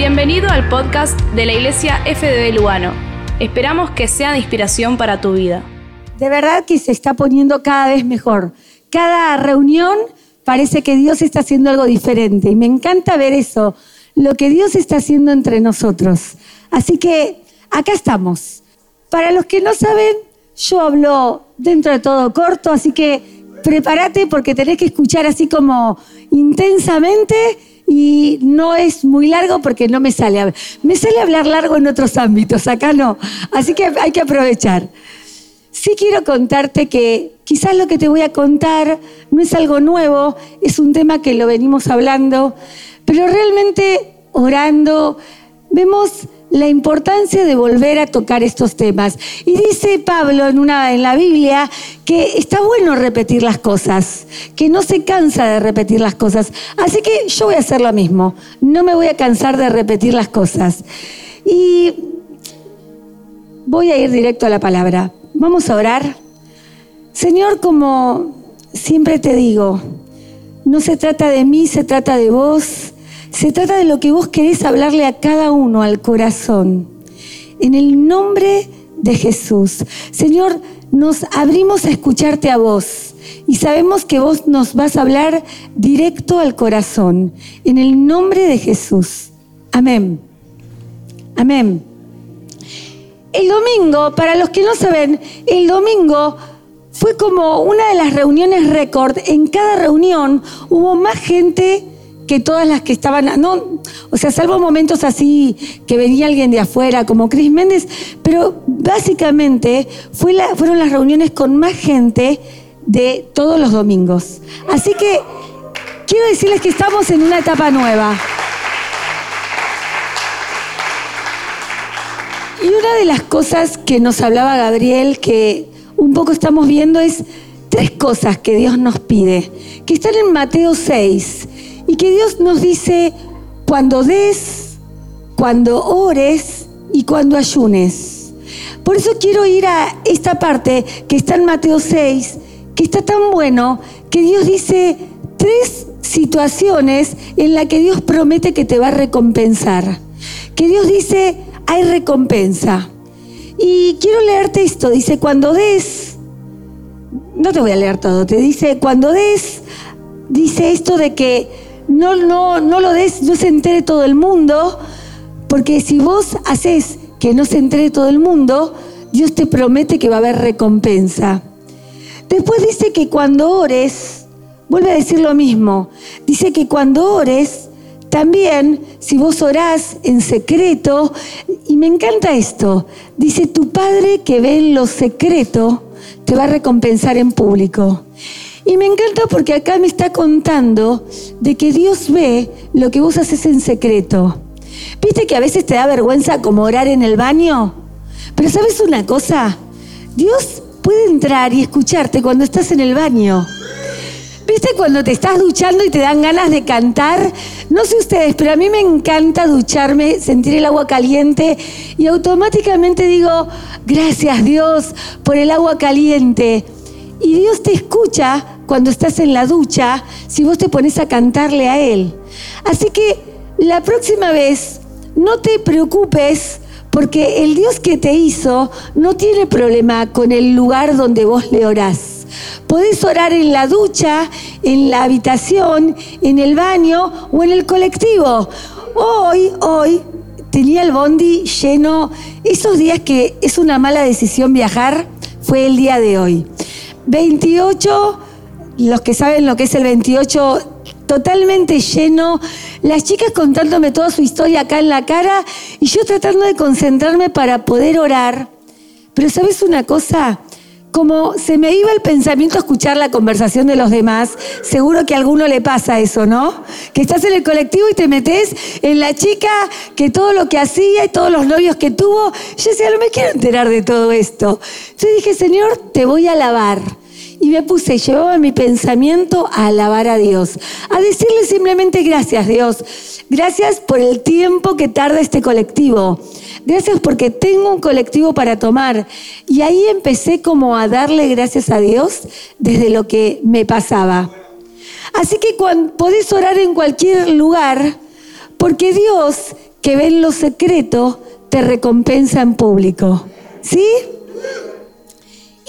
Bienvenido al podcast de la Iglesia FDB Lugano. Esperamos que sea de inspiración para tu vida. De verdad que se está poniendo cada vez mejor. Cada reunión parece que Dios está haciendo algo diferente y me encanta ver eso, lo que Dios está haciendo entre nosotros. Así que acá estamos. Para los que no saben, yo hablo dentro de todo corto, así que prepárate porque tenés que escuchar así como intensamente y no es muy largo porque no me sale. Me sale hablar largo en otros ámbitos, acá no. Así que hay que aprovechar. Sí quiero contarte que quizás lo que te voy a contar no es algo nuevo, es un tema que lo venimos hablando, pero realmente orando vemos la importancia de volver a tocar estos temas. Y dice Pablo en, una, en la Biblia que está bueno repetir las cosas, que no se cansa de repetir las cosas. Así que yo voy a hacer lo mismo, no me voy a cansar de repetir las cosas. Y voy a ir directo a la palabra. Vamos a orar. Señor, como siempre te digo, no se trata de mí, se trata de vos. Se trata de lo que vos querés hablarle a cada uno, al corazón. En el nombre de Jesús. Señor, nos abrimos a escucharte a vos y sabemos que vos nos vas a hablar directo al corazón. En el nombre de Jesús. Amén. Amén. El domingo, para los que no saben, el domingo fue como una de las reuniones récord. En cada reunión hubo más gente que todas las que estaban, no, o sea, salvo momentos así que venía alguien de afuera, como Cris Méndez, pero básicamente fueron las reuniones con más gente de todos los domingos. Así que quiero decirles que estamos en una etapa nueva. Y una de las cosas que nos hablaba Gabriel, que un poco estamos viendo, es tres cosas que Dios nos pide, que están en Mateo 6 y que Dios nos dice cuando des, cuando ores y cuando ayunes. Por eso quiero ir a esta parte que está en Mateo 6, que está tan bueno, que Dios dice tres situaciones en las que Dios promete que te va a recompensar. Que Dios dice, hay recompensa. Y quiero leerte esto, dice, cuando des, no te voy a leer todo, te dice, cuando des, dice esto de que no, no, no lo des, no se entere todo el mundo, porque si vos haces que no se entere todo el mundo, Dios te promete que va a haber recompensa. Después dice que cuando ores, vuelve a decir lo mismo, dice que cuando ores, también si vos orás en secreto, y me encanta esto, dice tu Padre que ve en lo secreto, te va a recompensar en público. Y me encanta porque acá me está contando de que Dios ve lo que vos haces en secreto. ¿Viste que a veces te da vergüenza como orar en el baño? Pero ¿sabes una cosa? Dios puede entrar y escucharte cuando estás en el baño. ¿Viste cuando te estás duchando y te dan ganas de cantar? No sé ustedes, pero a mí me encanta ducharme, sentir el agua caliente y automáticamente digo, gracias Dios por el agua caliente. Y Dios te escucha cuando estás en la ducha si vos te pones a cantarle a Él. Así que la próxima vez no te preocupes porque el Dios que te hizo no tiene problema con el lugar donde vos le orás. Podés orar en la ducha, en la habitación, en el baño o en el colectivo. Hoy, hoy, tenía el bondi lleno. Esos días que es una mala decisión viajar, fue el día de hoy. 28, los que saben lo que es el 28, totalmente lleno, las chicas contándome toda su historia acá en la cara y yo tratando de concentrarme para poder orar. Pero sabes una cosa, como se me iba el pensamiento a escuchar la conversación de los demás, seguro que a alguno le pasa eso, ¿no? Que estás en el colectivo y te metes en la chica que todo lo que hacía y todos los novios que tuvo. Yo decía, no me quiero enterar de todo esto. Yo dije, Señor, te voy a alabar. Y me puse, llevaba mi pensamiento a alabar a Dios, a decirle simplemente gracias Dios, gracias por el tiempo que tarda este colectivo, gracias porque tengo un colectivo para tomar. Y ahí empecé como a darle gracias a Dios desde lo que me pasaba. Así que cuando podés orar en cualquier lugar, porque Dios que ven lo secreto te recompensa en público. ¿Sí?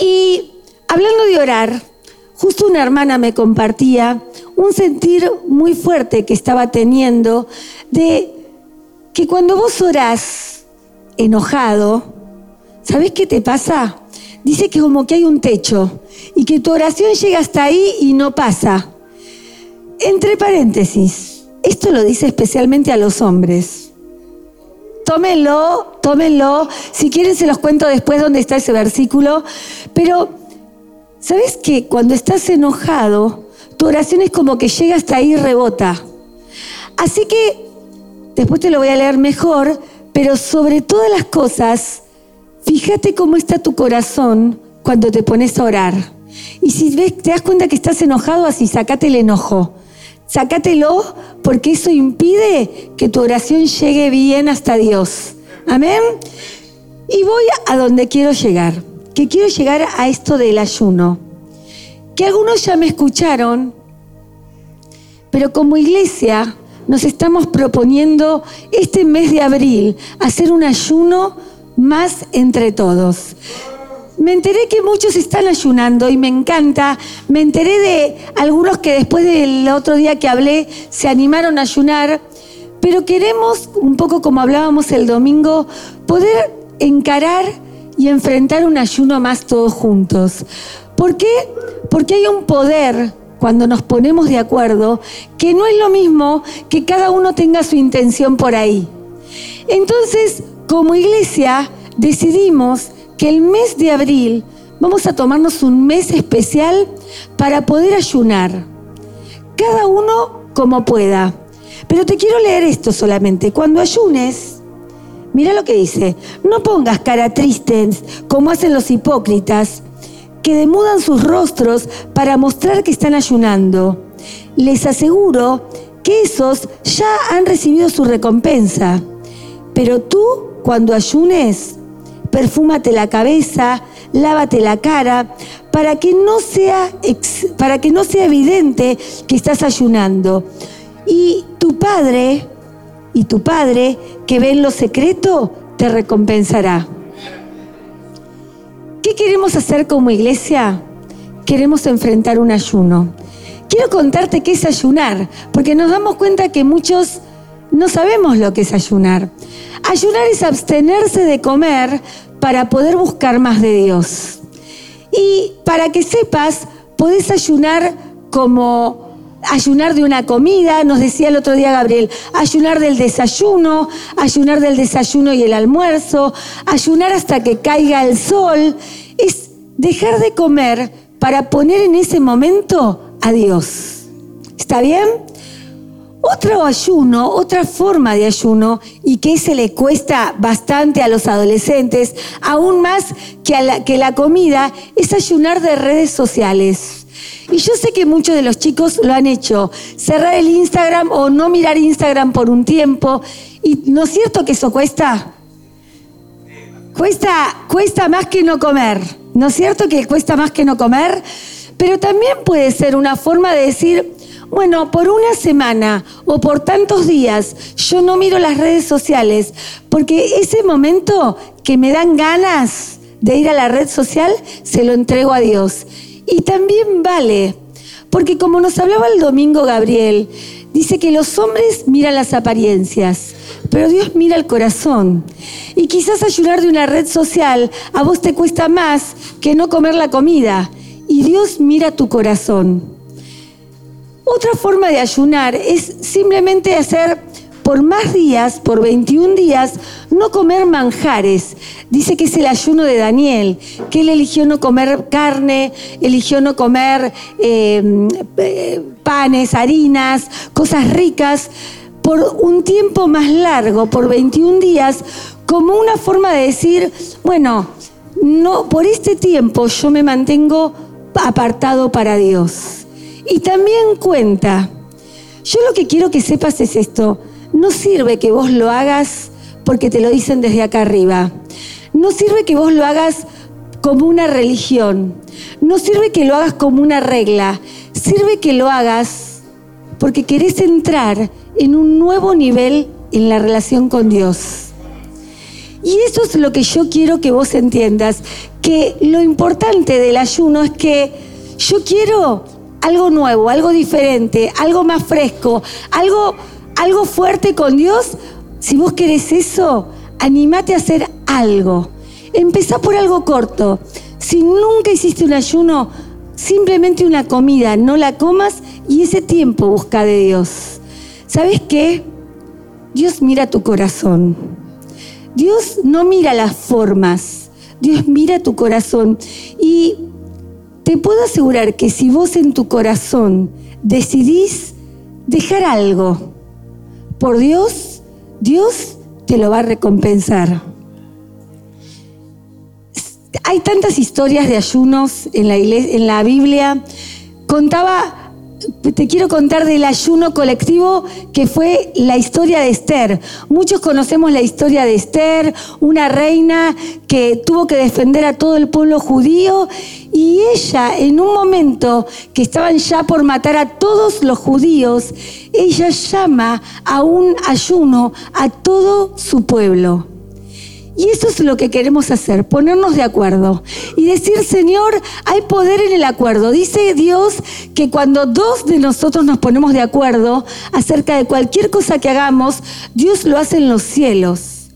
Y hablando de orar, justo una hermana me compartía un sentir muy fuerte que estaba teniendo de que cuando vos orás enojado, ¿sabés qué te pasa? Dice que como que hay un techo y que tu oración llega hasta ahí y no pasa. Entre paréntesis, esto lo dice especialmente a los hombres. Tómenlo, tómenlo. Si quieren se los cuento después dónde está ese versículo. Pero, ¿sabes que cuando estás enojado, tu oración es como que llega hasta ahí y rebota? Así que, después te lo voy a leer mejor, pero sobre todas las cosas, fíjate cómo está tu corazón cuando te pones a orar. Y si ves, te das cuenta que estás enojado, así sacate el enojo. Sácatelo porque eso impide que tu oración llegue bien hasta Dios. Amén. Y voy a donde quiero llegar, quiero llegar a esto del ayuno. Que algunos ya me escucharon, pero como iglesia nos estamos proponiendo este mes de abril hacer un ayuno más entre todos. Me enteré que muchos están ayunando y me encanta. Me enteré de algunos que después del otro día que hablé se animaron a ayunar. Pero queremos, un poco como hablábamos el domingo, poder encarar y enfrentar un ayuno más todos juntos. ¿Por qué? Porque hay un poder cuando nos ponemos de acuerdo que no es lo mismo que cada uno tenga su intención por ahí. Entonces, como iglesia, decidimos que el mes de abril vamos a tomarnos un mes especial para poder ayunar. Cada uno como pueda. Pero te quiero leer esto solamente. Cuando ayunes, mira lo que dice, no pongas cara triste como hacen los hipócritas, que demudan sus rostros para mostrar que están ayunando. Les aseguro que esos ya han recibido su recompensa. Pero tú, cuando ayunes, perfúmate la cabeza, lávate la cara, para que no sea, para que no sea evidente que estás ayunando. Y tu Padre, y tu Padre que ve en lo secreto, te recompensará. ¿Qué queremos hacer como iglesia? Queremos enfrentar un ayuno. Quiero contarte qué es ayunar, porque nos damos cuenta que muchos no sabemos lo que es ayunar. Ayunar es abstenerse de comer para poder buscar más de Dios. Y para que sepas, podés ayunar como ayunar de una comida, nos decía el otro día Gabriel, ayunar del desayuno, ayunar del desayuno y el almuerzo, ayunar hasta que caiga el sol, es dejar de comer para poner en ese momento a Dios. ¿Está bien? Otro ayuno, otra forma de ayuno, y que se le cuesta bastante a los adolescentes, aún más que, la, que la comida, es ayunar de redes sociales. Y yo sé que muchos de los chicos lo han hecho, cerrar el Instagram o no mirar Instagram por un tiempo. ¿Y no es cierto que eso cuesta? Cuesta, cuesta más que no comer. ¿No es cierto que cuesta más que no comer? Pero también puede ser una forma de decir, bueno, por una semana o por tantos días yo no miro las redes sociales porque ese momento que me dan ganas de ir a la red social, se lo entrego a Dios. Y también vale, porque como nos hablaba el domingo Gabriel, dice que los hombres miran las apariencias, pero Dios mira el corazón. Y quizás ayunar de una red social a vos te cuesta más que no comer la comida. Y Dios mira tu corazón. Otra forma de ayunar es simplemente hacer por más días, por 21 días, no comer manjares. Dice que es el ayuno de Daniel, que él eligió no comer carne, eligió no comer em, eh, panes, harinas, cosas ricas, por un tiempo más largo, por 21 días, como una forma de decir, bueno, no, por este tiempo yo me mantengo apartado para Dios. Y también cuenta, yo lo que quiero que sepas es esto, no sirve que vos lo hagas porque te lo dicen desde acá arriba. No sirve que vos lo hagas como una religión. No sirve que lo hagas como una regla. Sirve que lo hagas porque querés entrar en un nuevo nivel en la relación con Dios. Y eso es lo que yo quiero que vos entiendas, que lo importante del ayuno es que yo quiero algo nuevo, algo diferente, algo más fresco, algo, algo fuerte con Dios. Si vos querés eso, animate a hacer algo. Empezá por algo corto. Si nunca hiciste un ayuno, simplemente una comida, no la comas y ese tiempo busca de Dios. ¿Sabes qué? Dios mira tu corazón. Dios no mira las formas, Dios mira tu corazón. Y te puedo asegurar que si vos en tu corazón decidís dejar algo por Dios, Dios te lo va a recompensar. Hay tantas historias de ayunos en la, Biblia. Contaba te quiero contar del ayuno colectivo que fue la historia de Esther. Muchos conocemos la historia de Esther, una reina que tuvo que defender a todo el pueblo judío y ella en un momento que estaban ya por matar a todos los judíos, ella llama a un ayuno a todo su pueblo. Y eso es lo que queremos hacer, ponernos de acuerdo y decir, Señor, hay poder en el acuerdo. Dice Dios que cuando dos de nosotros nos ponemos de acuerdo acerca de cualquier cosa que hagamos, Dios lo hace en los cielos.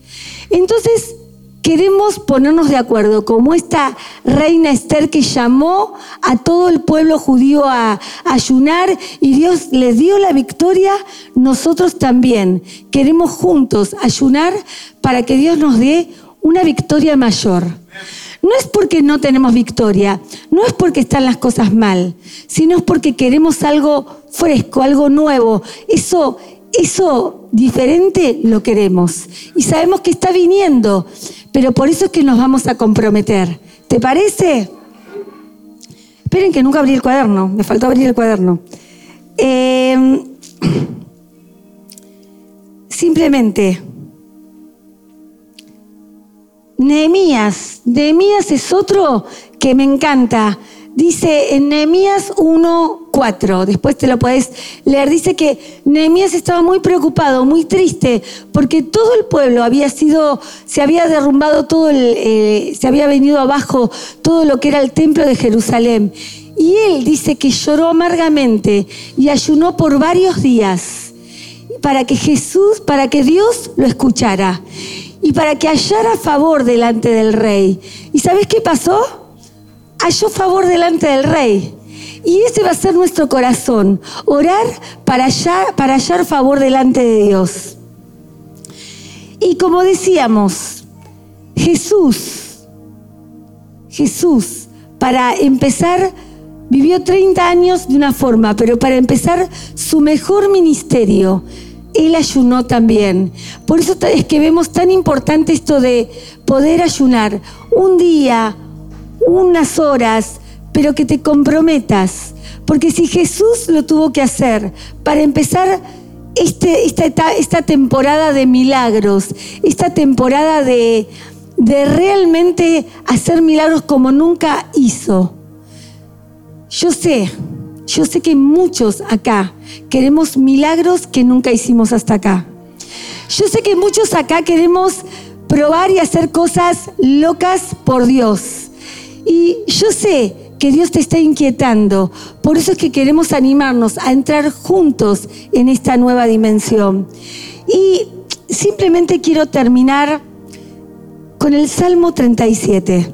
Entonces, queremos ponernos de acuerdo, como esta reina Esther que llamó a todo el pueblo judío a, ayunar y Dios les dio la victoria, nosotros también queremos juntos ayunar para que Dios nos dé una victoria mayor. No es porque no tenemos victoria, no es porque están las cosas mal, sino es porque queremos algo fresco, algo nuevo. Eso, eso diferente lo queremos. Y sabemos que está viniendo, pero por eso es que nos vamos a comprometer. ¿Te parece? Esperen que nunca abrí el cuaderno, me faltó abrir el cuaderno. Eh, simplemente Nehemías, Nehemías es otro que me encanta. Dice en Nehemías 1:4, después te lo puedes leer, dice que Nehemías estaba muy preocupado, muy triste, porque todo el pueblo había sido, se había derrumbado todo el, eh, se había venido abajo todo lo que era el templo de Jerusalén. Y él dice que lloró amargamente y ayunó por varios días para que Jesús, para que Dios lo escuchara y para que hallara favor delante del rey. ¿Y sabes qué pasó? Halló favor delante del rey. Y ese va a ser nuestro corazón, orar para hallar, para hallar favor delante de Dios. Y como decíamos, Jesús, Jesús, para empezar, vivió 30 años de una forma, pero para empezar su mejor ministerio él ayunó también. Por eso es que vemos tan importante esto de poder ayunar un día, unas horas, pero que te comprometas. Porque si Jesús lo tuvo que hacer para empezar este, esta, esta, temporada de milagros, esta temporada de, de realmente hacer milagros como nunca hizo, yo sé yo sé que muchos acá queremos milagros que nunca hicimos hasta acá. Yo sé que muchos acá queremos probar y hacer cosas locas por Dios. Y yo sé que Dios te está inquietando. Por eso es que queremos animarnos a entrar juntos en esta nueva dimensión. Y simplemente quiero terminar con el Salmo 37.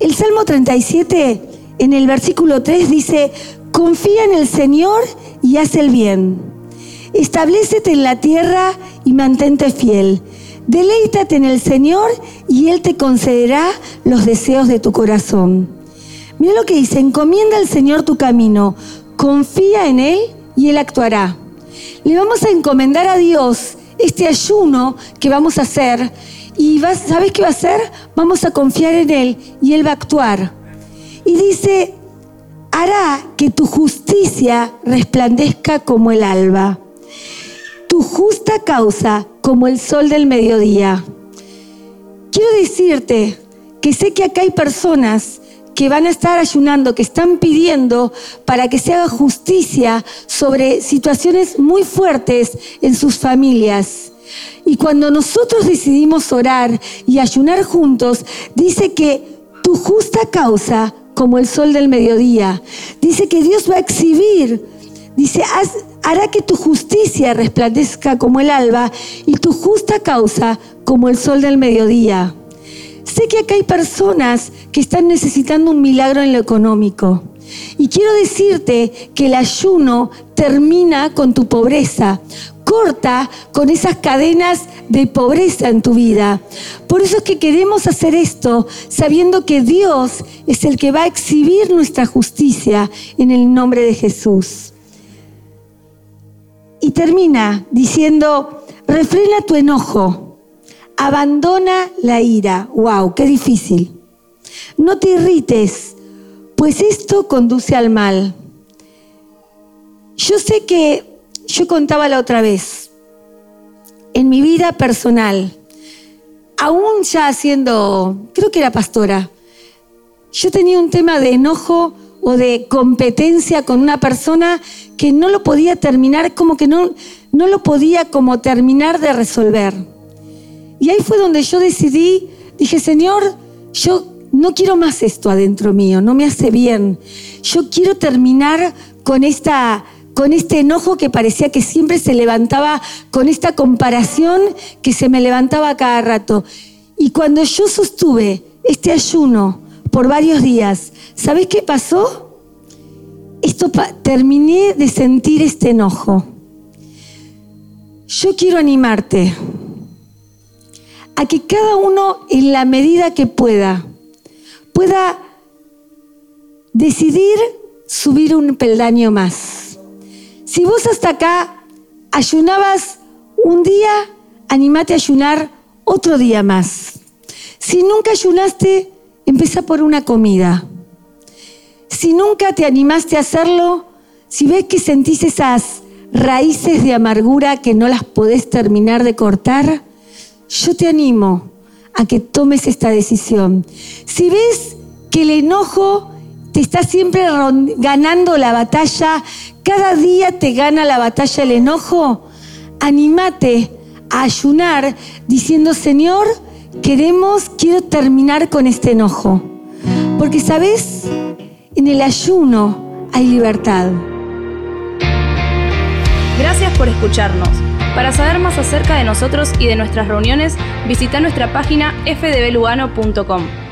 El Salmo 37 en el versículo 3 dice, confía en el Señor y haz el bien. Establecete en la tierra y mantente fiel. Deleítate en el Señor y Él te concederá los deseos de tu corazón. Mira lo que dice, encomienda al Señor tu camino, confía en Él y Él actuará. Le vamos a encomendar a Dios este ayuno que vamos a hacer y ¿sabes qué va a hacer? Vamos a confiar en Él y Él va a actuar. Y dice, hará que tu justicia resplandezca como el alba, tu justa causa como el sol del mediodía. Quiero decirte que sé que acá hay personas que van a estar ayunando, que están pidiendo para que se haga justicia sobre situaciones muy fuertes en sus familias. Y cuando nosotros decidimos orar y ayunar juntos, dice que tu justa causa como el sol del mediodía. Dice que Dios va a exhibir, dice, hará que tu justicia resplandezca como el alba y tu justa causa como el sol del mediodía. Sé que acá hay personas que están necesitando un milagro en lo económico. Y quiero decirte que el ayuno termina con tu pobreza, corta con esas cadenas de pobreza en tu vida. Por eso es que queremos hacer esto sabiendo que Dios es el que va a exhibir nuestra justicia en el nombre de Jesús. Y termina diciendo, refrena tu enojo, abandona la ira. ¡Wow! ¡Qué difícil! No te irrites, pues esto conduce al mal. Yo sé que yo contaba la otra vez, en mi vida personal, aún ya siendo, creo que era pastora, yo tenía un tema de enojo o de competencia con una persona que no lo podía terminar, como que no, no lo podía como terminar de resolver. Y ahí fue donde yo decidí, dije, Señor, yo no quiero más esto adentro mío, no me hace bien. Yo quiero terminar con esta con este enojo que parecía que siempre se levantaba, con esta comparación que se me levantaba cada rato. Y cuando yo sostuve este ayuno por varios días, ¿sabes qué pasó? Esto terminé de sentir este enojo. Yo quiero animarte a que cada uno en la medida que pueda pueda decidir subir un peldaño más si vos hasta acá ayunabas un día, animate a ayunar otro día más. Si nunca ayunaste, empieza por una comida. Si nunca te animaste a hacerlo, si ves que sentís esas raíces de amargura que no las podés terminar de cortar, yo te animo a que tomes esta decisión. Si ves que el enojo te está siempre ganando la batalla, cada día te gana la batalla el enojo, anímate a ayunar diciendo, Señor, queremos, quiero terminar con este enojo. Porque, ¿sabes? En el ayuno hay libertad. Gracias por escucharnos. Para saber más acerca de nosotros y de nuestras reuniones, visita nuestra página fdblugano.com.